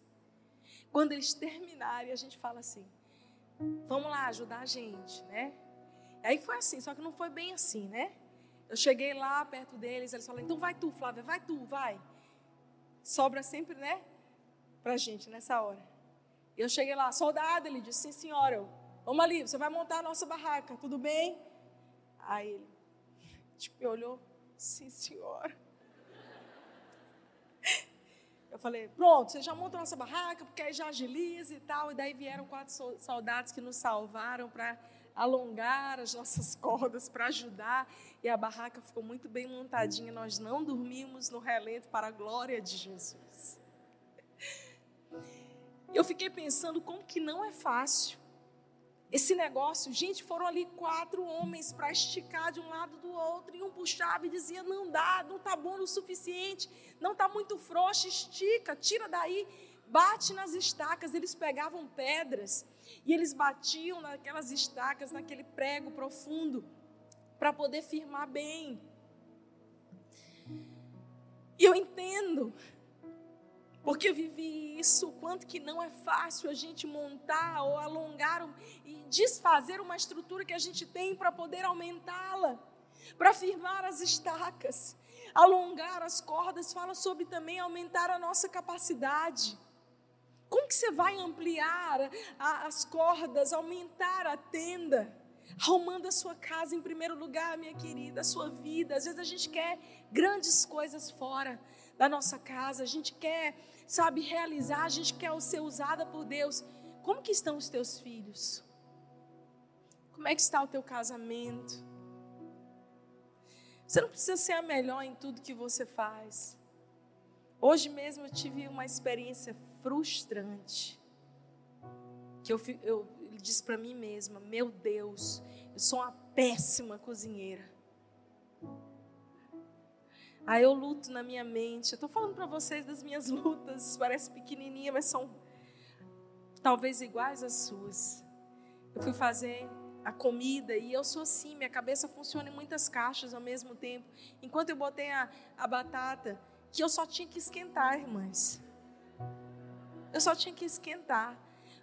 Quando eles terminarem, a gente fala assim: vamos lá ajudar a gente, né? Aí foi assim, só que não foi bem assim, né? Eu cheguei lá perto deles, eles falaram: então vai tu, Flávia, vai tu, vai. Sobra sempre, né? Pra gente nessa hora. Eu cheguei lá, soldado, ele disse: sim, senhora. Eu, Vamos ali, você vai montar a nossa barraca, tudo bem? Aí ele, tipo, olhou: sim, senhora. Eu falei, pronto, você já monta a nossa barraca, porque aí já agiliza e tal. E daí vieram quatro soldados que nos salvaram para alongar as nossas cordas, para ajudar. E a barraca ficou muito bem montadinha. Nós não dormimos no relento para a glória de Jesus. Eu fiquei pensando como que não é fácil esse negócio, gente, foram ali quatro homens para esticar de um lado do outro, e um puxava e dizia: não dá, não está bom o suficiente, não está muito frouxo, estica, tira daí, bate nas estacas. Eles pegavam pedras e eles batiam naquelas estacas, naquele prego profundo, para poder firmar bem. E eu entendo porque eu vivi isso, o quanto que não é fácil a gente montar ou alongar e desfazer uma estrutura que a gente tem para poder aumentá-la, para firmar as estacas, alongar as cordas, fala sobre também aumentar a nossa capacidade. Como que você vai ampliar as cordas, aumentar a tenda? Arrumando a sua casa em primeiro lugar, minha querida, a sua vida. Às vezes a gente quer grandes coisas fora, da nossa casa, a gente quer, sabe, realizar, a gente quer ser usada por Deus. Como que estão os teus filhos? Como é que está o teu casamento? Você não precisa ser a melhor em tudo que você faz. Hoje mesmo eu tive uma experiência frustrante. Que eu, eu, disse para mim mesma: Meu Deus, eu sou uma péssima cozinheira. Aí eu luto na minha mente. Eu estou falando para vocês das minhas lutas. Parece pequenininha, mas são talvez iguais às suas. Eu fui fazer a comida e eu sou assim. Minha cabeça funciona em muitas caixas ao mesmo tempo. Enquanto eu botei a, a batata, que eu só tinha que esquentar, irmãs. Eu só tinha que esquentar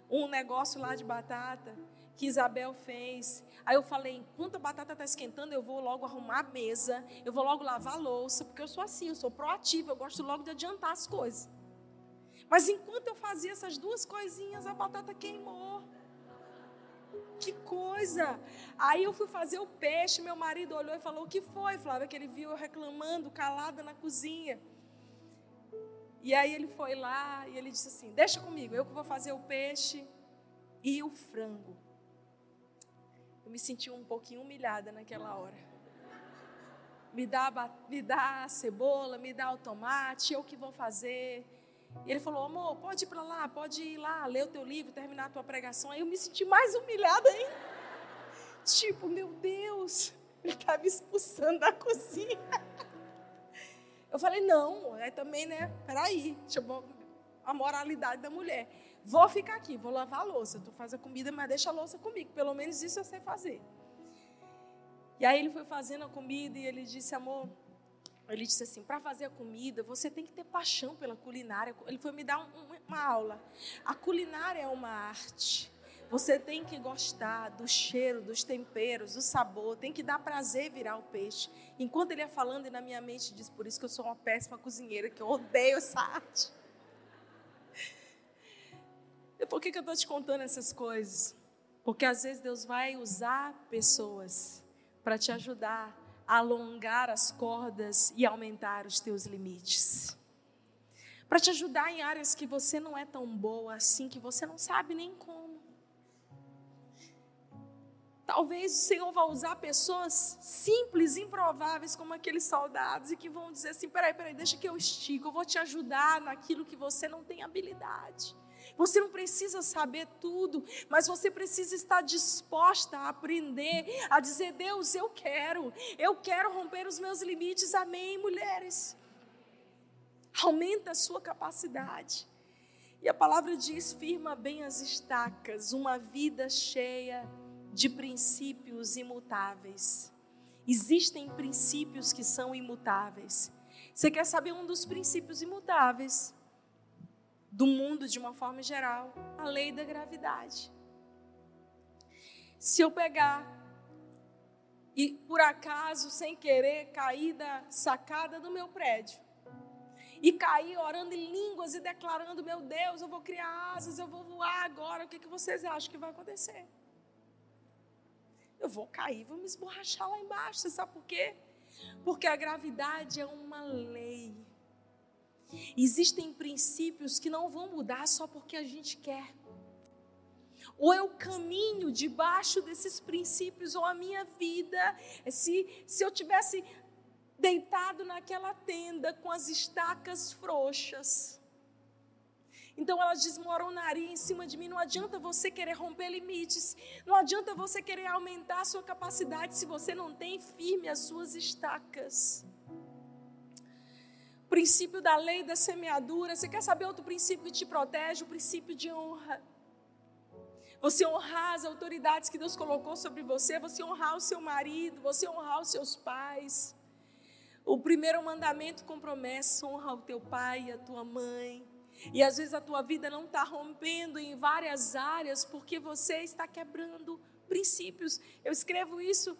um negócio lá de batata que Isabel fez. Aí eu falei, enquanto a batata está esquentando, eu vou logo arrumar a mesa, eu vou logo lavar a louça, porque eu sou assim, eu sou proativa, eu gosto logo de adiantar as coisas. Mas enquanto eu fazia essas duas coisinhas, a batata queimou. Que coisa! Aí eu fui fazer o peixe, meu marido olhou e falou: O que foi, Flávia? Que ele viu eu reclamando, calada na cozinha. E aí ele foi lá e ele disse assim: Deixa comigo, eu que vou fazer o peixe e o frango. Eu me senti um pouquinho humilhada naquela hora. Me dá, me dá a cebola, me dá o tomate, eu que vou fazer. E ele falou: amor, pode ir para lá, pode ir lá, ler o teu livro, terminar a tua pregação. Aí eu me senti mais humilhada ainda. Tipo, meu Deus, Ele está me expulsando da cozinha. Eu falei, não, é também, né? Peraí, deixa a moralidade da mulher. Vou ficar aqui, vou lavar a louça. Tu faz a comida, mas deixa a louça comigo. Pelo menos isso eu sei fazer. E aí ele foi fazendo a comida e ele disse, amor, ele disse assim, para fazer a comida, você tem que ter paixão pela culinária. Ele foi me dar um, uma aula. A culinária é uma arte. Você tem que gostar do cheiro, dos temperos, do sabor, tem que dar prazer virar o peixe. Enquanto ele ia falando, e na minha mente diz: Por isso que eu sou uma péssima cozinheira, que eu odeio essa arte. E por que, que eu estou te contando essas coisas? Porque às vezes Deus vai usar pessoas para te ajudar a alongar as cordas e aumentar os teus limites. Para te ajudar em áreas que você não é tão boa assim, que você não sabe nem como. Talvez o Senhor vá usar pessoas simples, improváveis, como aqueles soldados, e que vão dizer assim: peraí, peraí, deixa que eu estico, eu vou te ajudar naquilo que você não tem habilidade. Você não precisa saber tudo, mas você precisa estar disposta a aprender, a dizer: Deus, eu quero, eu quero romper os meus limites. Amém, mulheres. Aumenta a sua capacidade. E a palavra diz: firma bem as estacas, uma vida cheia de princípios imutáveis. Existem princípios que são imutáveis. Você quer saber um dos princípios imutáveis do mundo de uma forma geral? A lei da gravidade. Se eu pegar e por acaso, sem querer, cair da sacada do meu prédio e cair orando em línguas e declarando: Meu Deus, eu vou criar asas, eu vou voar agora, o que, que vocês acham que vai acontecer? Eu vou cair, vou me esborrachar lá embaixo. Você sabe por quê? Porque a gravidade é uma lei. Existem princípios que não vão mudar só porque a gente quer. Ou eu caminho debaixo desses princípios, ou a minha vida, se, se eu tivesse deitado naquela tenda com as estacas frouxas, então elas desmoronariam em cima de mim. Não adianta você querer romper limites. Não adianta você querer aumentar a sua capacidade se você não tem firme as suas estacas. O princípio da lei da semeadura. Você quer saber outro princípio que te protege? O princípio de honra. Você honrar as autoridades que Deus colocou sobre você, você honrar o seu marido, você honrar os seus pais. O primeiro mandamento com promessa: honra o teu pai e a tua mãe. E às vezes a tua vida não está rompendo em várias áreas porque você está quebrando princípios. Eu escrevo isso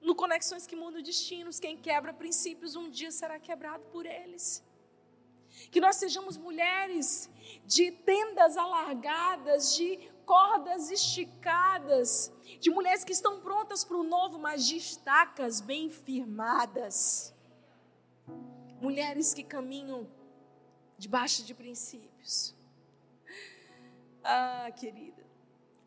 no Conexões que Mudam Destinos. Quem quebra princípios um dia será quebrado por eles. Que nós sejamos mulheres de tendas alargadas, de cordas esticadas, de mulheres que estão prontas para o novo, mas de estacas bem firmadas. Mulheres que caminham debaixo de princípios. Ah, querida,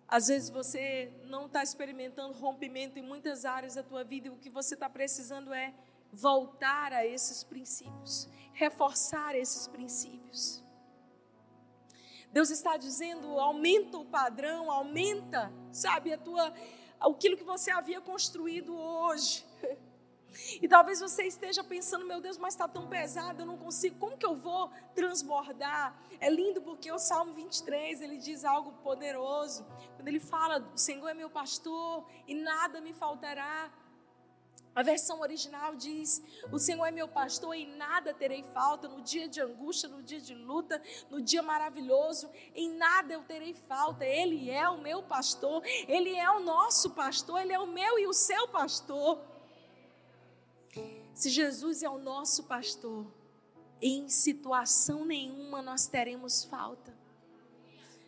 às vezes você não está experimentando rompimento em muitas áreas da tua vida e o que você está precisando é voltar a esses princípios, reforçar esses princípios. Deus está dizendo, aumenta o padrão, aumenta, sabe, a tua, aquilo que você havia construído hoje. E talvez você esteja pensando, meu Deus, mas está tão pesado, eu não consigo, como que eu vou transbordar? É lindo porque o Salmo 23, ele diz algo poderoso. Quando ele fala, o Senhor é meu pastor e nada me faltará. A versão original diz: O Senhor é meu pastor e nada terei falta no dia de angústia, no dia de luta, no dia maravilhoso, em nada eu terei falta. Ele é o meu pastor, ele é o nosso pastor, ele é o meu e o seu pastor. Se Jesus é o nosso pastor, em situação nenhuma nós teremos falta.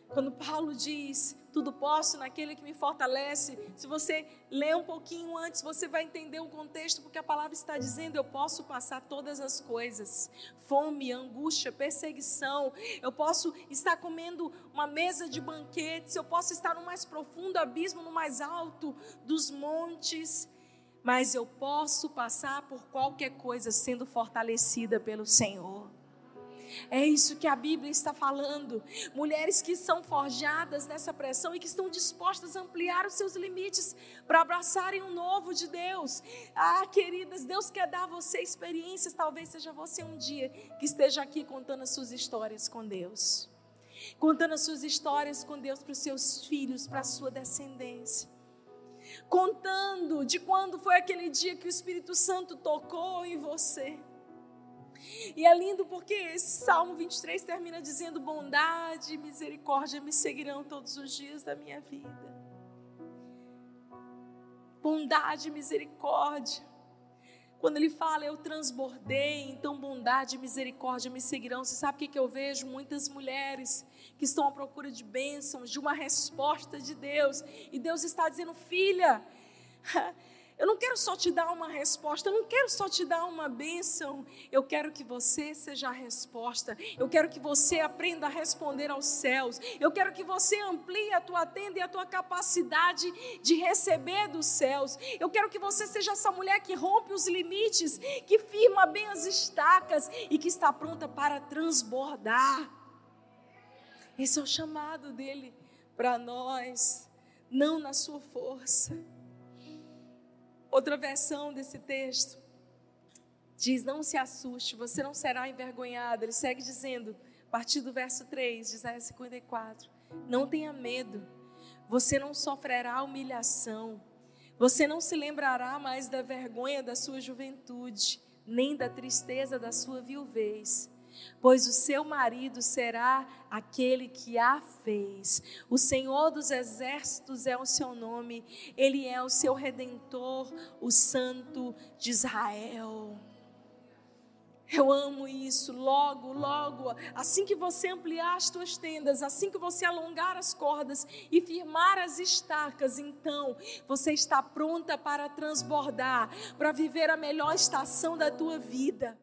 Quando Paulo diz, tudo posso naquele que me fortalece, se você ler um pouquinho antes, você vai entender o contexto, porque a palavra está dizendo: eu posso passar todas as coisas, fome, angústia, perseguição, eu posso estar comendo uma mesa de banquetes, eu posso estar no mais profundo abismo, no mais alto dos montes, mas eu posso passar por qualquer coisa sendo fortalecida pelo Senhor. É isso que a Bíblia está falando. Mulheres que são forjadas nessa pressão e que estão dispostas a ampliar os seus limites para abraçarem o novo de Deus. Ah, queridas, Deus quer dar a você experiências. Talvez seja você um dia que esteja aqui contando as suas histórias com Deus. Contando as suas histórias com Deus para os seus filhos, para a sua descendência contando de quando foi aquele dia que o Espírito Santo tocou em você. E é lindo porque esse Salmo 23 termina dizendo: bondade e misericórdia me seguirão todos os dias da minha vida. Bondade e misericórdia. Quando ele fala, eu transbordei, então bondade e misericórdia me seguirão. Você sabe o que, eu vejo? Muitas mulheres que estão à procura de bênçãos, de uma resposta de Deus. E Deus está dizendo, filha, eu não quero só te dar uma resposta, eu não quero só te dar uma bênção. Eu quero que você seja a resposta. Eu quero que você aprenda a responder aos céus. Eu quero que você amplie a tua tenda e a tua capacidade de receber dos céus. Eu quero que você seja essa mulher que rompe os limites, que firma bem as estacas e que está pronta para transbordar. Esse é o chamado dele para nós, não na sua força Outra versão desse texto diz: Não se assuste, você não será envergonhado. Ele segue dizendo, a partir do verso 3 de Isaías 54, Não tenha medo, você não sofrerá humilhação, você não se lembrará mais da vergonha da sua juventude, nem da tristeza da sua viuvez pois o seu marido será aquele que a fez. O Senhor dos exércitos é o seu nome, ele é o seu redentor, o Santo de Israel. Eu amo isso. Logo, logo, assim que você ampliar as tuas tendas, assim que você alongar as cordas e firmar as estacas, então você está pronta para transbordar, para viver a melhor estação da tua vida.